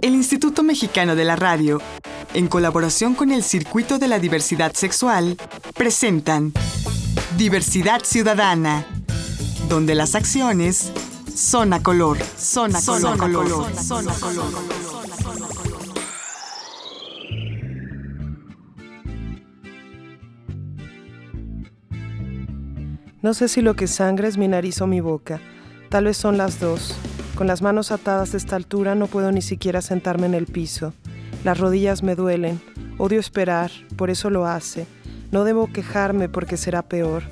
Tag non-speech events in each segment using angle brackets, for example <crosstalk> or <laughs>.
El Instituto Mexicano de la Radio, en colaboración con el Circuito de la Diversidad Sexual, presentan Diversidad Ciudadana, donde las acciones son a color, son a color, color, son a color. No sé si lo que sangra es mi nariz o mi boca. Tal vez son las dos. Con las manos atadas de esta altura no puedo ni siquiera sentarme en el piso. Las rodillas me duelen. Odio esperar, por eso lo hace. No debo quejarme porque será peor.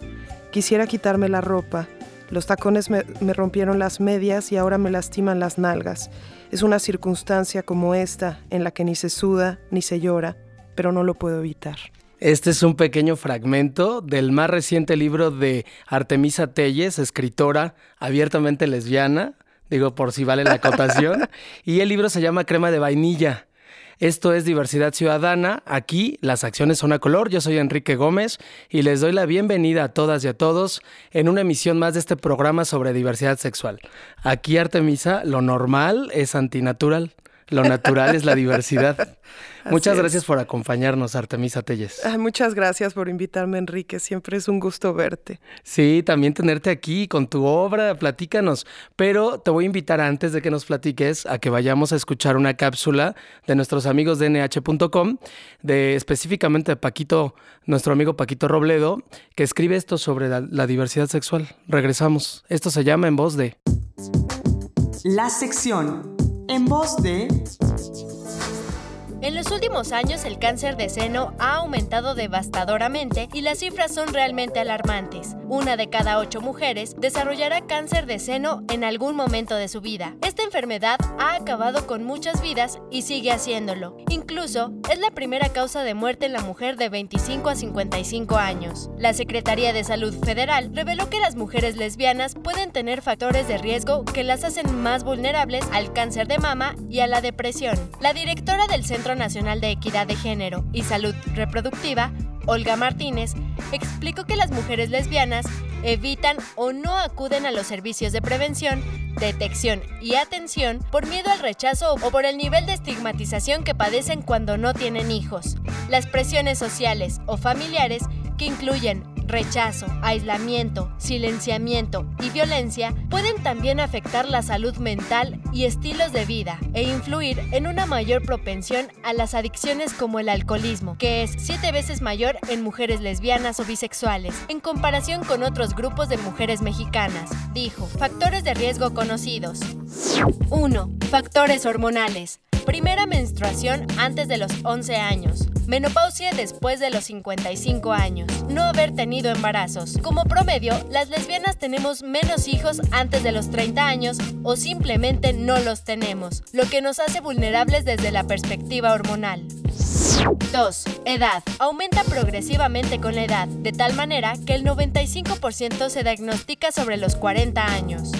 Quisiera quitarme la ropa. Los tacones me, me, rompieron las medias y ahora me lastiman las nalgas. Es una circunstancia como esta en la que ni se suda ni se llora, pero no lo puedo evitar. Este es un pequeño fragmento del más reciente libro de Artemisa Telles, escritora abiertamente lesbiana, digo por si vale la acotación, <laughs> y el libro se llama Crema de Vainilla. Esto es Diversidad Ciudadana. Aquí las acciones son a color. Yo soy Enrique Gómez y les doy la bienvenida a todas y a todos en una emisión más de este programa sobre diversidad sexual. Aquí Artemisa, lo normal es antinatural. Lo natural es la diversidad. <laughs> Muchas Así gracias por acompañarnos, Artemisa Telles. Ay, muchas gracias por invitarme, Enrique. Siempre es un gusto verte. Sí, también tenerte aquí con tu obra, platícanos. Pero te voy a invitar antes de que nos platiques a que vayamos a escuchar una cápsula de nuestros amigos de nh.com, de específicamente de Paquito, nuestro amigo Paquito Robledo, que escribe esto sobre la, la diversidad sexual. Regresamos. Esto se llama En Voz de. La sección voz de... En los últimos años el cáncer de seno ha aumentado devastadoramente y las cifras son realmente alarmantes. Una de cada ocho mujeres desarrollará cáncer de seno en algún momento de su vida. Esta enfermedad ha acabado con muchas vidas y sigue haciéndolo. Incluso es la primera causa de muerte en la mujer de 25 a 55 años. La Secretaría de Salud Federal reveló que las mujeres lesbianas pueden tener factores de riesgo que las hacen más vulnerables al cáncer de mama y a la depresión. La directora del Centro Nacional de Equidad de Género y Salud Reproductiva, Olga Martínez, explicó que las mujeres lesbianas evitan o no acuden a los servicios de prevención, detección y atención por miedo al rechazo o por el nivel de estigmatización que padecen cuando no tienen hijos. Las presiones sociales o familiares que incluyen rechazo, aislamiento, silenciamiento y violencia pueden también afectar la salud mental y estilos de vida e influir en una mayor propensión a las adicciones como el alcoholismo, que es siete veces mayor en mujeres lesbianas o bisexuales, en comparación con otros grupos de mujeres mexicanas, dijo. Factores de riesgo conocidos. 1. Factores hormonales. Primera menstruación antes de los 11 años. Menopausia después de los 55 años. No haber tenido embarazos. Como promedio, las lesbianas tenemos menos hijos antes de los 30 años o simplemente no los tenemos, lo que nos hace vulnerables desde la perspectiva hormonal. 2. Edad. Aumenta progresivamente con la edad, de tal manera que el 95% se diagnostica sobre los 40 años.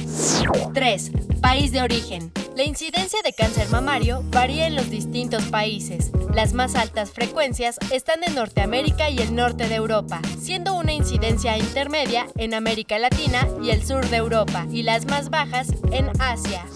3. País de origen. La incidencia de cáncer mamario varía en los distintos países. Las más altas frecuencias están en Norteamérica y el norte de Europa, siendo una incidencia intermedia en América Latina y el sur de Europa, y las más bajas en Asia.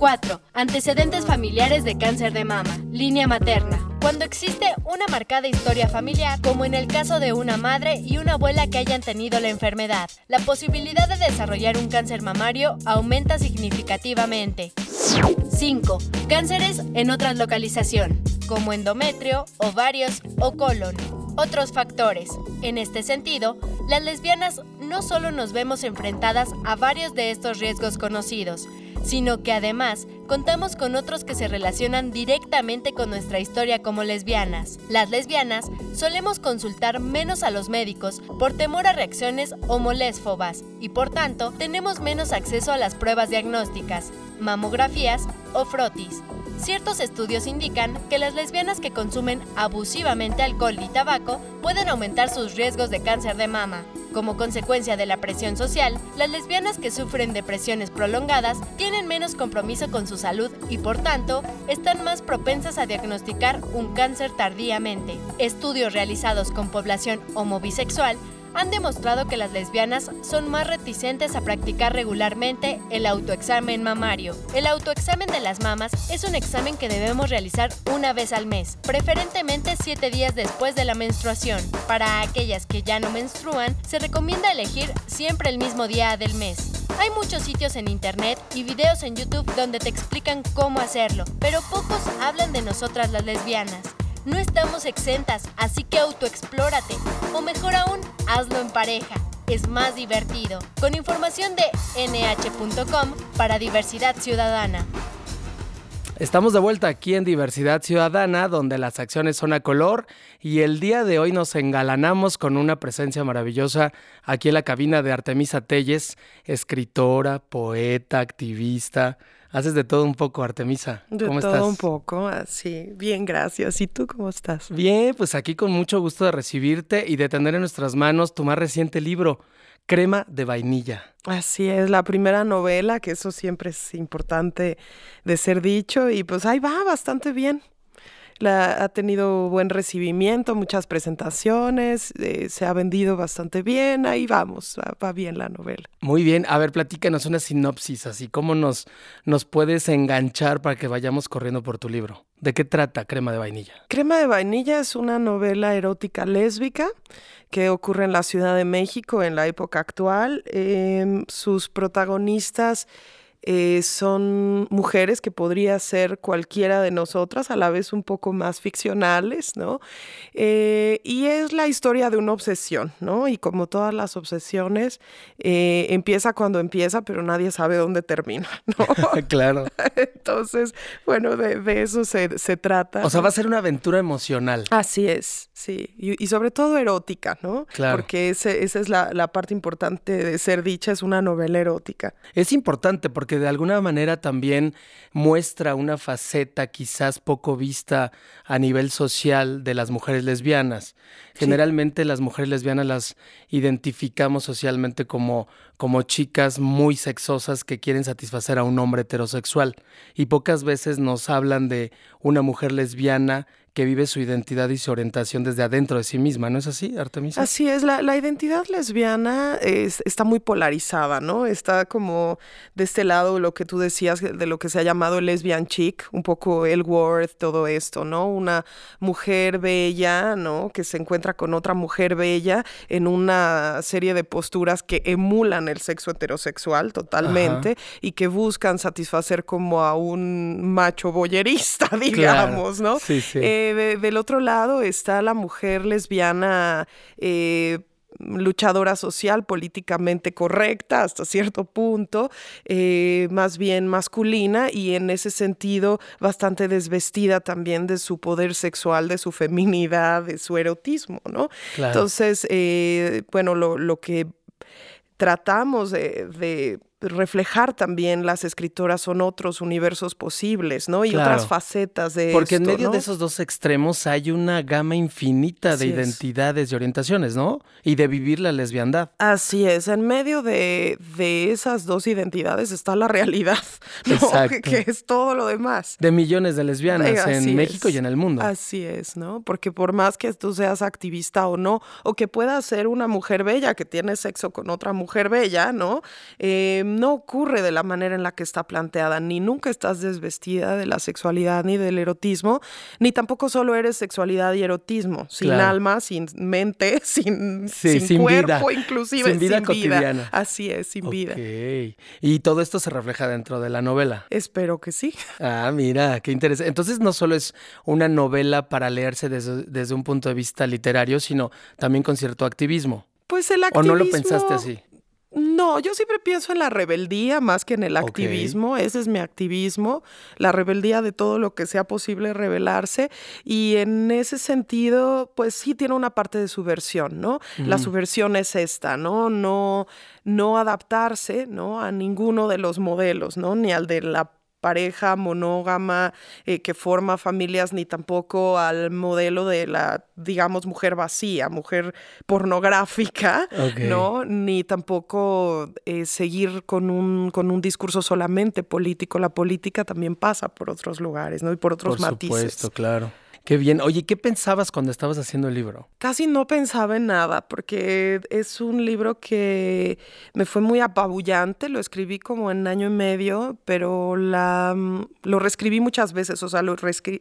4. Antecedentes familiares de cáncer de mama. Línea materna. Cuando existe una marcada historia familiar, como en el caso de una madre y una abuela que hayan tenido la enfermedad, la posibilidad de desarrollar un cáncer mamario aumenta significativamente. 5. Cánceres en otra localización, como endometrio, ovarios o colon. Otros factores. En este sentido, las lesbianas no solo nos vemos enfrentadas a varios de estos riesgos conocidos, sino que además contamos con otros que se relacionan directamente con nuestra historia como lesbianas. Las lesbianas solemos consultar menos a los médicos por temor a reacciones homolésfobas y por tanto tenemos menos acceso a las pruebas diagnósticas, mamografías o frotis. Ciertos estudios indican que las lesbianas que consumen abusivamente alcohol y tabaco pueden aumentar sus riesgos de cáncer de mama. Como consecuencia de la presión social, las lesbianas que sufren depresiones prolongadas tienen menos compromiso con su salud y por tanto están más propensas a diagnosticar un cáncer tardíamente. Estudios realizados con población homobisexual han demostrado que las lesbianas son más reticentes a practicar regularmente el autoexamen mamario. El autoexamen de las mamas es un examen que debemos realizar una vez al mes, preferentemente 7 días después de la menstruación. Para aquellas que ya no menstruan, se recomienda elegir siempre el mismo día del mes. Hay muchos sitios en internet y videos en YouTube donde te explican cómo hacerlo, pero pocos hablan de nosotras las lesbianas. No estamos exentas, así que autoexplórate. O mejor aún, hazlo en pareja. Es más divertido. Con información de nh.com para Diversidad Ciudadana. Estamos de vuelta aquí en Diversidad Ciudadana, donde las acciones son a color y el día de hoy nos engalanamos con una presencia maravillosa aquí en la cabina de Artemisa Telles, escritora, poeta, activista. Haces de todo un poco, Artemisa. ¿Cómo de todo un poco, así. Bien, gracias. ¿Y tú cómo estás? Bien, pues aquí con mucho gusto de recibirte y de tener en nuestras manos tu más reciente libro, Crema de vainilla. Así es, la primera novela, que eso siempre es importante de ser dicho, y pues ahí va bastante bien. La, ha tenido buen recibimiento, muchas presentaciones, eh, se ha vendido bastante bien, ahí vamos, va, bien la novela. Muy bien, a ver, platícanos una sinopsis, así, ¿cómo nos, nos puedes enganchar para que vayamos corriendo por tu libro? ¿De qué trata Crema de Vainilla? Crema de Vainilla es una novela erótica lésbica que ocurre en la Ciudad de México en la época actual. Em, sus protagonistas eh, son mujeres que podría ser cualquiera de nosotras, a la vez un poco más ficcionales, ¿no? Eh, y es la historia de una obsesión, ¿no? Y como todas las obsesiones, eh, empieza cuando empieza, pero nadie sabe dónde termina, <laughs> ¿no? <laughs> claro. Entonces, bueno, de, eso se, trata. O sea, va a ser una aventura emocional. Así es, sí. Y, sobre todo erótica, ¿no? Claro. Porque esa es la, la parte importante de ser dicha, es una novela erótica. Es importante porque que de alguna manera también muestra una faceta quizás poco vista a nivel social de las mujeres lesbianas. Generalmente las mujeres lesbianas las identificamos socialmente como, como chicas muy sexosas que quieren satisfacer a un hombre heterosexual y pocas veces nos hablan de una mujer lesbiana que vive su identidad y su orientación desde adentro de sí misma, ¿no es así, Artemisa? Así es, la, identidad lesbiana es, está muy polarizada, ¿no? Está como de este lado lo que tú decías de lo que se ha llamado lesbian chic, un poco el worth, todo esto, ¿no? Una mujer bella, ¿no? Que se encuentra con otra mujer bella en una serie de posturas que emulan el sexo heterosexual totalmente y que buscan satisfacer como a un macho boyerista, <laughs> digamos, ¿no? Sí, sí. Eh, del otro lado está la mujer lesbiana. Eh, luchadora social, políticamente correcta hasta cierto punto, eh, más bien masculina y en ese sentido bastante desvestida también de su poder sexual, de su feminidad, de su erotismo, ¿no? Entonces, bueno, lo, lo, que tratamos de reflejar también las escritoras son otros universos posibles, ¿no? Y otras facetas de Porque en medio de esos dos extremos hay una gama infinita de identidades y orientaciones, ¿no? Y de vivir la lesbiandad. Así es, en medio de, esas dos identidades está la realidad, <laughs> ¿no? Que, es todo lo demás. De millones de lesbianas en México y en el mundo. Así es, ¿no? Porque por más que tú seas activista o no, o que puedas ser una mujer bella que tiene sexo con otra mujer bella, ¿no? Eh, no ocurre de la manera en la que está planteada, ni nunca estás desvestida de la sexualidad ni del erotismo, ni tampoco solo eres sexualidad y erotismo, sin alma, sin mente, <laughs> sin, cuerpo, inclusive sin vida cotidiana. Así es, sin vida. Y todo esto se refleja dentro de la novela. Espero que sí. Ah, mira, qué interesante. Entonces no solo es una novela para leerse desde, desde un punto de vista literario, sino también con cierto activismo. Pues el activismo. ¿O no lo pensaste así? No, yo siempre pienso en la rebeldía más que en el activismo. Ese es mi activismo, la rebeldía de todo lo que sea posible rebelarse. Y en ese sentido, pues sí tiene una parte de subversión, ¿no? La subversión es esta, ¿no? No, no adaptarse, ¿no? A ninguno de los modelos, ¿no? Ni al de la pareja monógama eh, que forma familias, ni tampoco al modelo de la, digamos, mujer vacía, mujer pornográfica, ¿no? Ni tampoco eh, seguir con un, con un discurso solamente político. La política también pasa por otros lugares, ¿no? Y por otros matices. Por supuesto, claro. Qué bien. Oye, ¿qué pensabas cuando estabas haciendo el libro? Casi no pensaba en nada, porque es un libro que me fue muy apabullante. Lo escribí como en año y medio, pero la, mm, lo reescribí muchas veces. O sea, lo,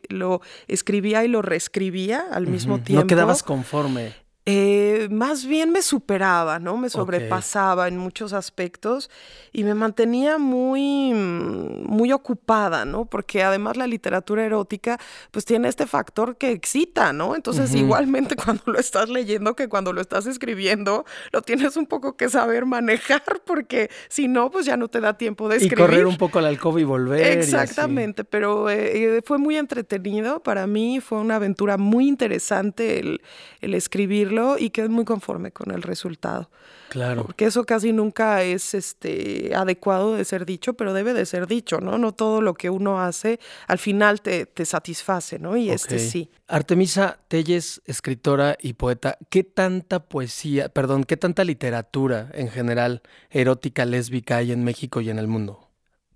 lo escribía y lo reescribía al mismo tiempo. No quedabas conforme. Eh, más bien me superaba, ¿no? Me sobrepasaba en muchos aspectos y me mantenía muy, muy ocupada, ¿no? Porque además la literatura erótica, pues tiene este factor que excita, ¿no? Entonces, igualmente <laughs> cuando lo estás leyendo que cuando lo estás escribiendo, lo tienes un poco que saber manejar, porque si no, pues ya no te da tiempo de escribir. Y correr un poco al alcoba y volver. Exactamente, pero eh, eh, fue muy entretenido. Para mí fue una aventura muy interesante el, el escribirlo y quedé muy conforme con el resultado. Claro. Porque eso casi nunca es este, adecuado de ser dicho, pero debe de ser dicho, ¿no? No todo lo que uno hace al final te, te satisface, ¿no? Y este sí. Artemisa Telles, escritora y poeta, ¿qué tanta poesía, perdón, qué tanta literatura en general erótica, lésbica hay en México y en el mundo?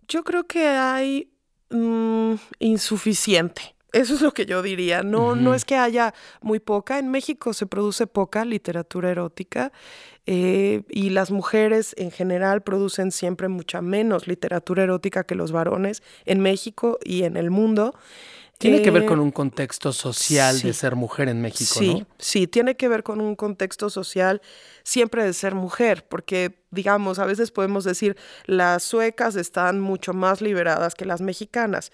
Yo creo que hay mm, insuficiente. Eso es lo que yo diría. No, no es que haya muy poca. En México se produce poca literatura erótica eh, y las mujeres en general producen siempre mucha menos literatura erótica que los varones en México y en el mundo. Tiene que ver con un contexto social de ser mujer en México, sí, ¿no? Sí, tiene que ver con un contexto social siempre de ser mujer, porque digamos, a veces podemos decir, las suecas están mucho más liberadas que las mexicanas.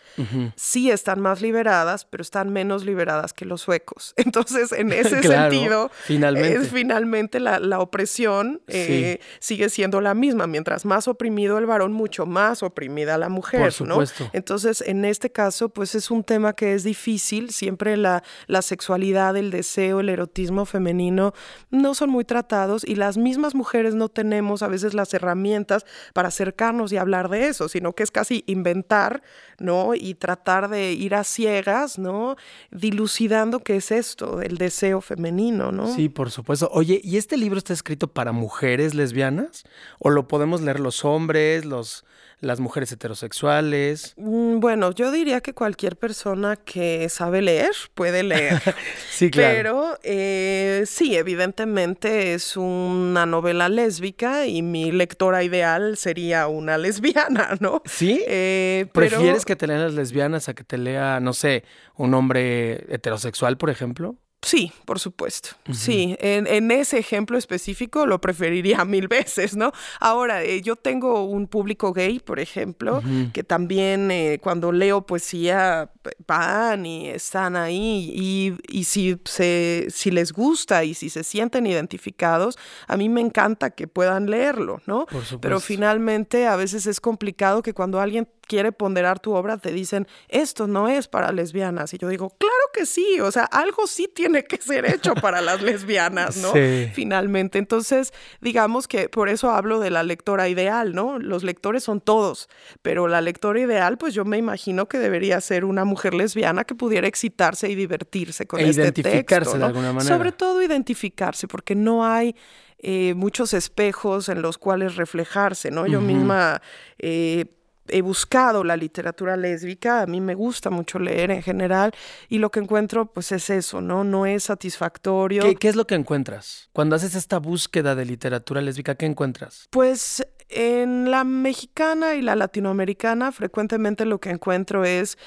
Sí están más liberadas, pero están menos liberadas que los suecos. <laughs> Entonces, en ese <laughs> sentido, finalmente, es, finalmente la, opresión eh, sigue siendo la misma. Mientras más oprimido el varón, mucho más oprimida la mujer. Por supuesto. Entonces, en este caso, pues es un tema que es difícil. Siempre la, la sexualidad, el deseo, el erotismo femenino no son muy tratados y las mismas mujeres no tenemos a veces las herramientas para acercarnos y hablar de eso, sino que es casi inventar, ¿no? Y tratar de ir a ciegas, ¿no? Dilucidando qué es esto del deseo femenino, ¿no? Sí, por supuesto. Oye, ¿y este libro está escrito para mujeres lesbianas? ¿O lo podemos leer los hombres, los las mujeres heterosexuales? Mm, bueno, yo diría que cualquier persona que sabe leer puede leer. <laughs> sí, claro. Pero eh, sí, evidentemente es una novela lésbica y mi lectora ideal sería una lesbiana, <laughs> ¿no? Sí. Eh, ¿Prefieres que te lean las lesbianas a que te lea, no sé, un hombre heterosexual, por ejemplo? Sí, por supuesto. Sí, en, ese ejemplo específico lo preferiría <laughs> mil veces, ¿no? Ahora, eh, yo tengo un público gay, por ejemplo, que también eh, cuando leo poesía van y están ahí y, y si, se, si les gusta y si se sienten identificados, a mí me encanta que puedan leerlo, ¿no? Por supuesto. Pero finalmente a veces es complicado que cuando alguien quiere ponderar tu obra, te dicen, esto no es para lesbianas. Y yo digo, claro que sí, o sea, algo sí tiene que ser hecho para las lesbianas, ¿no? Sí. Finalmente. Entonces, digamos que por eso hablo de la lectora ideal, ¿no? Los lectores son todos, pero la lectora ideal, pues yo me imagino que debería ser una mujer lesbiana que pudiera excitarse y divertirse con e este identificarse de alguna manera. Sobre todo identificarse, porque no hay... Eh, muchos espejos en los cuales reflejarse, ¿no? Yo misma eh, he buscado la literatura lésbica, a mí me gusta mucho leer en general y lo que encuentro pues es eso, ¿no? No es satisfactorio. ¿Qué, es lo que encuentras? Cuando haces esta búsqueda de literatura lésbica, ¿qué encuentras? Pues en la mexicana y la latinoamericana frecuentemente lo que encuentro es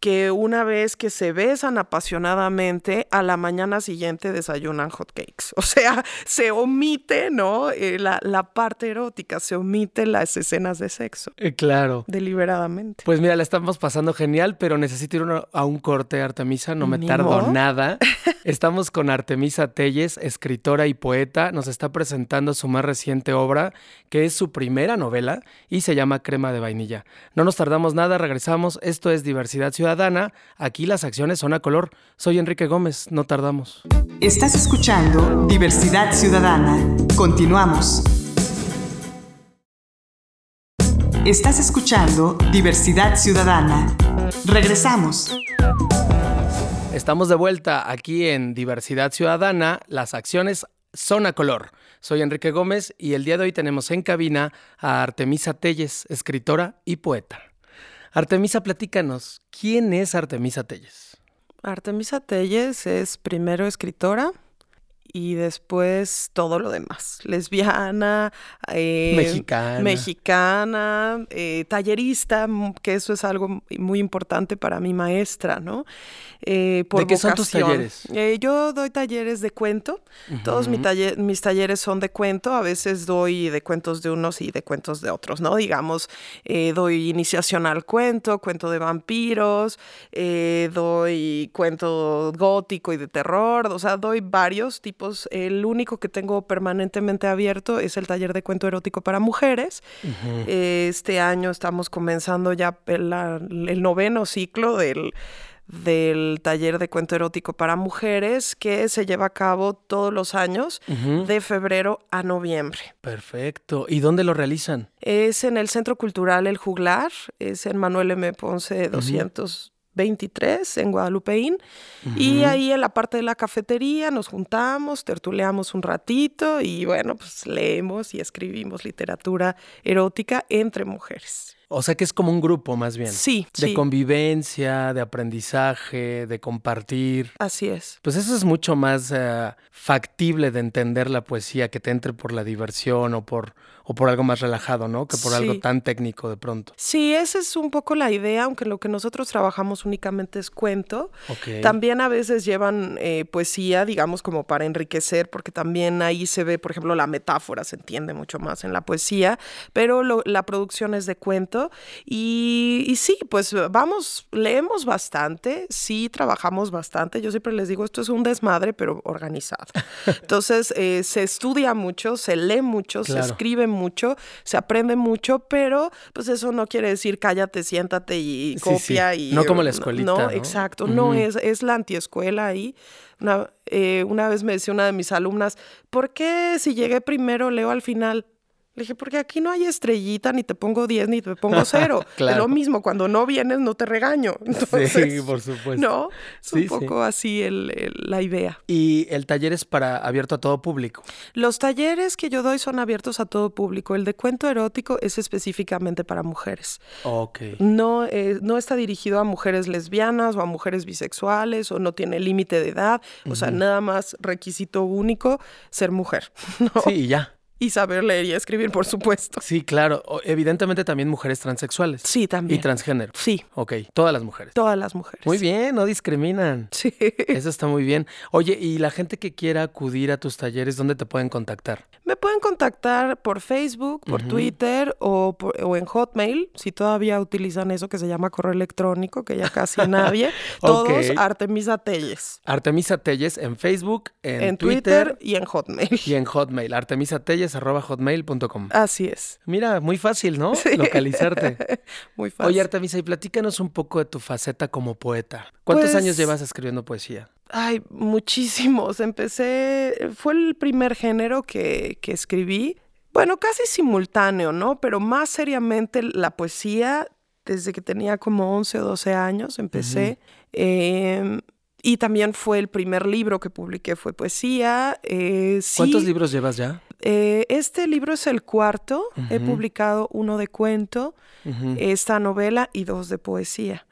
que una vez que se besan apasionadamente, a la mañana siguiente desayunan hot cakes. <laughs> O sea, se omite, ¿no? Eh, la, parte erótica, se omite las escenas de sexo. Eh, claro. Deliberadamente. Pues mira, la estamos pasando genial, pero necesito ir a un corte, Artemisa, no me tardo nada. <laughs> Estamos con Artemisa Telles, escritora y poeta. Nos está presentando su más reciente obra, que es su primera novela y se llama Crema de Vainilla. No nos tardamos nada, regresamos. Esto es Diversidad Ciudadana aquí las acciones son a color. Soy Enrique Gómez, no tardamos. Estás escuchando Diversidad Ciudadana. Continuamos. Estás escuchando Diversidad Ciudadana. Regresamos. Estamos de vuelta aquí en Diversidad Ciudadana. Las acciones son a color. Soy Enrique Gómez y el día de hoy tenemos en cabina a Artemisa Telles, escritora y poeta. Artemisa, platícanos, ¿quién es Artemisa Telles? Artemisa Telles es primero escritora, y después todo lo demás. Lesbiana, eh, mexicana, mexicana eh, tallerista, que eso es algo muy importante para mi maestra, ¿no? Eh, ¿De qué son tus talleres? yo doy talleres de cuento. Todos mis talleres son de cuento. A veces doy de cuentos de unos y de cuentos de otros, ¿no? Digamos, doy iniciación al cuento, cuento de vampiros, doy cuento gótico y de terror. O sea, doy varios tipos el único que tengo permanentemente abierto es el taller de cuento erótico para mujeres. Este año estamos comenzando ya el, noveno ciclo del, del taller de cuento erótico para mujeres que se lleva a cabo todos los años de febrero a noviembre. Perfecto. ¿Y dónde lo realizan? Es en el Centro Cultural El Juglar, es en Manuel M. Ponce 200. 23 en Guadalupeín. Y ahí en la parte de la cafetería nos juntamos, tertuleamos un ratito y bueno, pues leemos y escribimos literatura erótica entre mujeres. O sea que es como un grupo más bien. Sí. De convivencia, de aprendizaje, de compartir. Así es. Pues eso es mucho más eh, factible de entender la poesía, que te entre por la diversión o por, o por algo más relajado, ¿no? Que por algo tan técnico de pronto. Sí, esa es un poco la idea, aunque lo que nosotros trabajamos únicamente es cuento. También a veces llevan eh, poesía, digamos, como para enriquecer, porque también ahí se ve, por ejemplo, la metáfora, se entiende mucho más en la poesía, pero la producción es de cuento y, sí, pues vamos, leemos bastante, sí trabajamos bastante. Yo siempre les digo, esto es un desmadre, pero organizado. <laughs> Entonces, eh, se estudia mucho, se lee mucho, se escribe mucho, se aprende mucho, pero pues eso no quiere decir cállate, siéntate y copia. Y, no como la escuelita. No, exacto, no es, es la antiescuela ahí. Una, eh, una vez me decía una de mis alumnas, ¿por qué si llegué primero leo al final? Le dije, porque aquí no hay estrellita, ni te pongo 10, ni te pongo 0. claro. <laughs> Es lo mismo, cuando no vienes no te regaño. sí, por supuesto. No, es un poco así la idea. ¿Y el taller es para abierto a todo público? Los talleres que yo doy son abiertos a todo público. El de cuento erótico es específicamente para mujeres. Ok. No, eh, no está dirigido a mujeres lesbianas o a mujeres bisexuales o no tiene límite de edad. O sea, nada más requisito único, ser mujer. <laughs> Sí, ya. Y saber leer y escribir, por supuesto. Sí, claro. Evidentemente también mujeres transexuales. Sí, también. Y transgénero. Sí. Ok, todas las mujeres. Todas las mujeres. Muy bien, no discriminan. Sí. Eso está muy bien. Oye, ¿y la gente que quiera acudir a tus talleres, dónde te pueden contactar? Me pueden contactar por Facebook, por Twitter o, o, en Hotmail, si todavía utilizan eso que se llama correo electrónico, que ya casi <laughs> nadie. Todos Artemisa Telles. Artemisa Telles en Facebook, en, Twitter, y en Hotmail. <laughs> Y en Hotmail, Artemisa Telles hotmail.com. Así es. Mira, muy fácil, ¿no? <laughs> Localizarte. <laughs> muy fácil. Oye, Artemisa, y platícanos un poco de tu faceta como poeta. ¿Cuántos años pues llevas escribiendo poesía? Ay, muchísimos. Empecé, fue el primer género que, que escribí. Bueno, casi simultáneo, ¿no? Pero más seriamente la poesía, desde que tenía como 11 o 12 años, empecé. Y también fue el primer libro que publiqué, fue poesía. Eh, ¿Cuántos libros llevas ya? Eh, este libro es el cuarto. He publicado uno de cuento, esta novela y dos de poesía.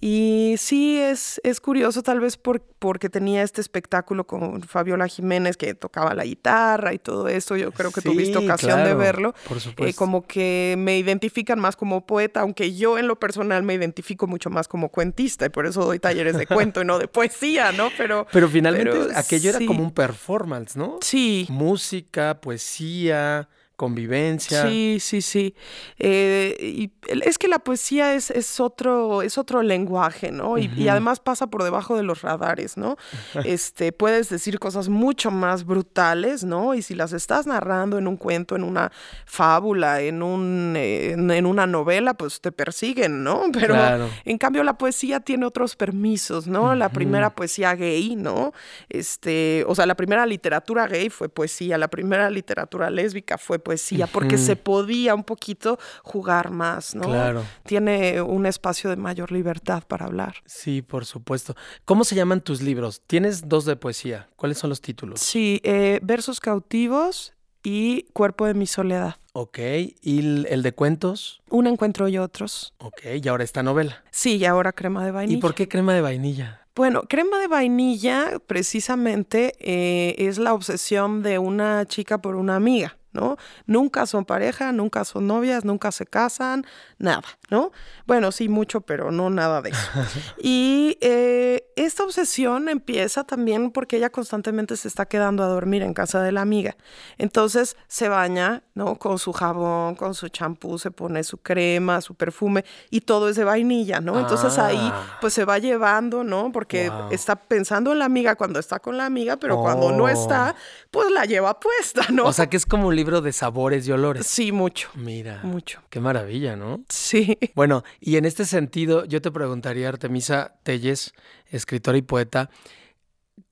Y sí, es, es curioso tal vez por, porque tenía este espectáculo con Fabiola Jiménez que tocaba la guitarra y todo eso. Yo creo que tuviste ocasión de verlo. Por supuesto. Eh, como que me identifican más como poeta, aunque yo en lo personal me identifico mucho más como cuentista y por eso doy talleres de cuento y no de <laughs> poesía, ¿no? Pero, pero finalmente aquello era como un performance, ¿no? Sí. Música, poesía, convivencia. Sí, sí, sí. Eh, y es que la poesía es, es, otro, es otro lenguaje, ¿no? Y, además pasa por debajo de los radares, ¿no? <laughs> este, puedes decir cosas mucho más brutales, ¿no? Y si las estás narrando en un cuento, en una fábula, en, un, en, una novela, pues te persiguen, ¿no? <laughs> Pero en cambio la poesía tiene otros permisos, ¿no? La primera poesía gay, ¿no? Este, o sea, la primera literatura gay fue poesía, la primera literatura lésbica fue poesía, porque se podía un poquito jugar más, ¿no? Claro. Tiene un espacio de mayor libertad para hablar. Sí, por supuesto. ¿Cómo se llaman tus libros? Tienes dos de poesía. ¿Cuáles son los títulos? Sí, eh, Versos cautivos y Cuerpo de mi soledad. Ok, ¿y el, de cuentos? Un encuentro y otros. Ok, y ahora esta novela. Sí, y ahora crema de vainilla. ¿Y por qué crema de vainilla? Bueno, crema de vainilla precisamente eh, es la obsesión de una chica por una amiga. ¿No? Nunca son pareja, nunca son novias, nunca se casan, nada, ¿no? Bueno, sí, mucho, pero no nada de eso. <laughs> y eh, esta obsesión empieza también porque ella constantemente se está quedando a dormir en casa de la amiga. Entonces se baña, ¿no? Con su jabón, con su champú, se pone su crema, su perfume y todo es de vainilla, ¿no? Entonces ahí Ah. pues se va llevando, ¿no? Porque está pensando en la amiga cuando está con la amiga, pero cuando no Oh. está, pues la lleva puesta, ¿no? O sea que es como un libro de sabores y olores. Sí, mucho, Mira. mucho. Qué maravilla, ¿no? Sí. <laughs> Bueno, y en este sentido, yo te preguntaría, Artemisa Telles, escritora y poeta,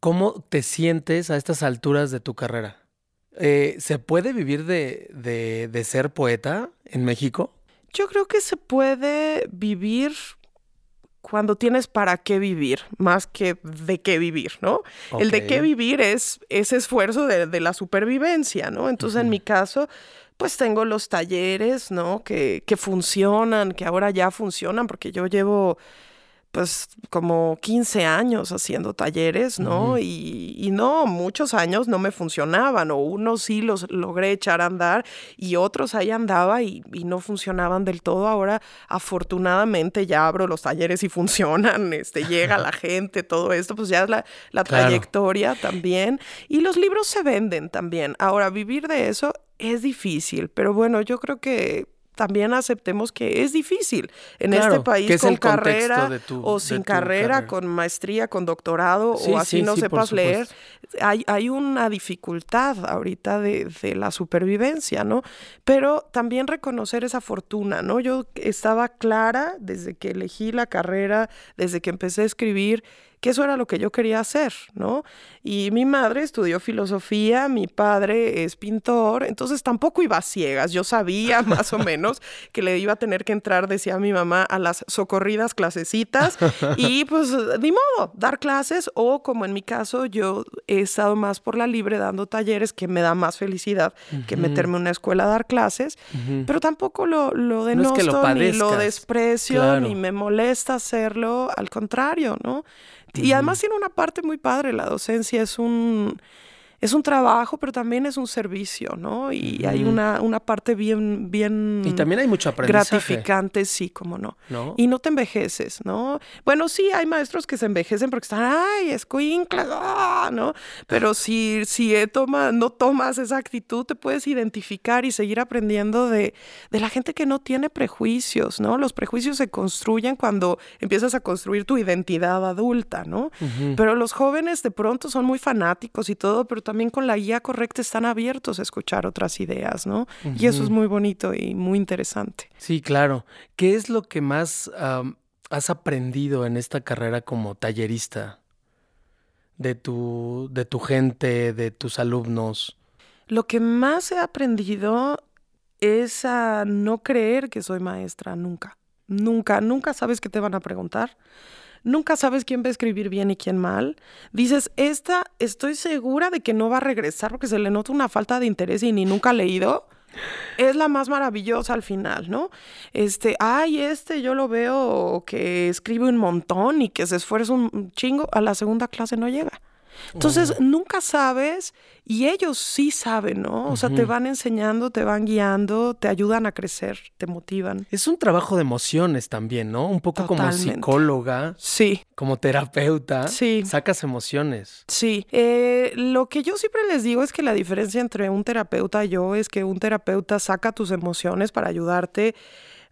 ¿cómo te sientes a estas alturas de tu carrera? Eh, ¿Se puede vivir de, de- de ser poeta en México? Yo creo que se puede vivir cuando tienes para qué vivir, más que de qué vivir, ¿no? El de qué vivir es ese esfuerzo de, de la supervivencia, ¿no? Entonces, en mi caso, pues tengo los talleres, ¿no? Que, que funcionan, que ahora ya funcionan, porque yo llevo pues como 15 años haciendo talleres, ¿no? Y, y no, muchos años no me funcionaban, o unos sí los logré echar a andar y otros ahí andaba y, y no funcionaban del todo. Ahora, afortunadamente, ya abro los talleres y <laughs> funcionan, este, llega la <laughs> gente, todo esto, pues ya es la, la Claro. trayectoria también. Y los libros se venden también. Ahora, vivir de eso es difícil, pero bueno, yo creo que también aceptemos que es difícil en Claro, este país es con carrera tu- o sin carrera, carrera. con maestría, con doctorado Sí, o así sí, no sí, sepas leer. Hay, hay una dificultad ahorita de, de la supervivencia, ¿no? Pero también reconocer esa fortuna, ¿no? Yo estaba clara desde que elegí la carrera, desde que empecé a escribir, que eso era lo que yo quería hacer, ¿no? Y mi madre estudió filosofía, mi padre es pintor, entonces tampoco iba a ciegas, yo sabía <laughs> más o menos que le iba a tener que entrar, decía mi mamá, a las socorridas clasecitas <laughs> y pues ni modo, dar clases o como en mi caso yo he estado más por la libre dando talleres que me da más felicidad que meterme en una escuela a dar clases, pero tampoco lo, lo No es que lo denosto ni lo desprecio claro. ni me molesta hacerlo, al contrario, ¿no? Y además tiene una parte muy padre, la docencia es un, es un trabajo, pero también es un servicio, ¿no? Y hay una, una parte bien, bien Y también hay mucho aprendizaje. gratificante, sí, como no. ¿No? Y no te envejeces, ¿no? Bueno, sí, hay maestros que se envejecen porque están, ay, escuincla, ah", ¿no? Pero si, si eh, toma, no tomas esa actitud, te puedes identificar y seguir aprendiendo de, de la gente que no tiene prejuicios, ¿no? Los prejuicios se construyen cuando empiezas a construir tu identidad adulta, ¿no? Pero los jóvenes de pronto son muy fanáticos y todo, pero también con la guía correcta están abiertos a escuchar otras ideas, ¿no? Y eso es muy bonito y muy interesante. Sí, claro. ¿Qué es lo que más has aprendido en esta carrera como tallerista? De tu, de tu gente, de tus alumnos. Lo que más he aprendido es a no creer que soy maestra nunca. Nunca, nunca sabes qué te van a preguntar. Nunca sabes quién va a escribir bien y quién mal. Dices, esta estoy segura de que no va a regresar porque se le nota una falta de interés y ni nunca ha leído. Es la más maravillosa al final, ¿no? Este, ay, este yo lo veo que escribe un montón y que se esfuerza un chingo, a la segunda clase no llega. Entonces, nunca sabes y ellos sí saben, ¿no? O sea, te van enseñando, te van guiando, te ayudan a crecer, te motivan. Es un trabajo de emociones también, ¿no? Un poco como psicóloga, Sí, como terapeuta. Sí. Sacas emociones. sí. Eh, lo que yo siempre les digo es que la diferencia entre un terapeuta y yo es que un terapeuta saca tus emociones para ayudarte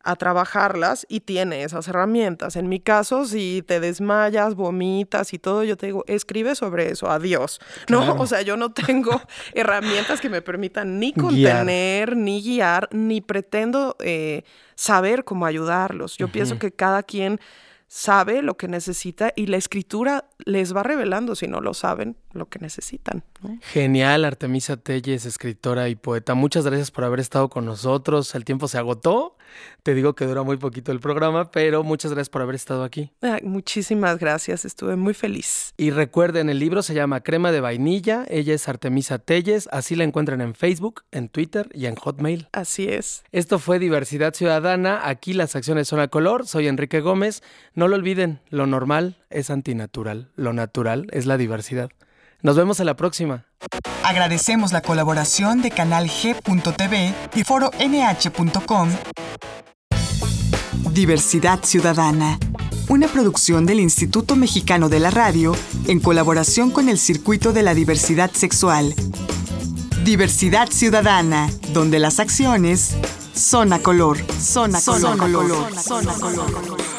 a trabajarlas y tiene esas herramientas. En mi caso, si te desmayas, vomitas y todo, yo te digo, escribe sobre eso, adiós. No, o sea, yo no tengo <laughs> herramientas que me permitan ni Guiar. contener, ni guiar, ni pretendo eh, saber cómo ayudarlos. Yo pienso que cada quien sabe lo que necesita y la escritura les va revelando si no lo saben lo que necesitan. Genial, Artemisa Telles, escritora y poeta. Muchas gracias por haber estado con nosotros. El tiempo se agotó. Te digo que dura muy poquito el programa, pero muchas gracias por haber estado aquí. muchísimas gracias, estuve muy feliz. Y recuerden, el libro se llama Crema de Vainilla. Ella es Artemisa Telles. Así la encuentran en Facebook, en Twitter y en Hotmail. Así es. Esto fue Diversidad Ciudadana. Aquí las acciones son a color. Soy Enrique Gómez. No lo olviden, lo normal es antinatural. Lo natural es la diversidad. Nos vemos en la próxima. Agradecemos la colaboración de Canal G.tv y Foro NH.com. Diversidad Ciudadana, una producción del Instituto Mexicano de la Radio en colaboración con el Circuito de la Diversidad Sexual. Diversidad Ciudadana, donde las acciones son a color, son a color, son a color. Son a color.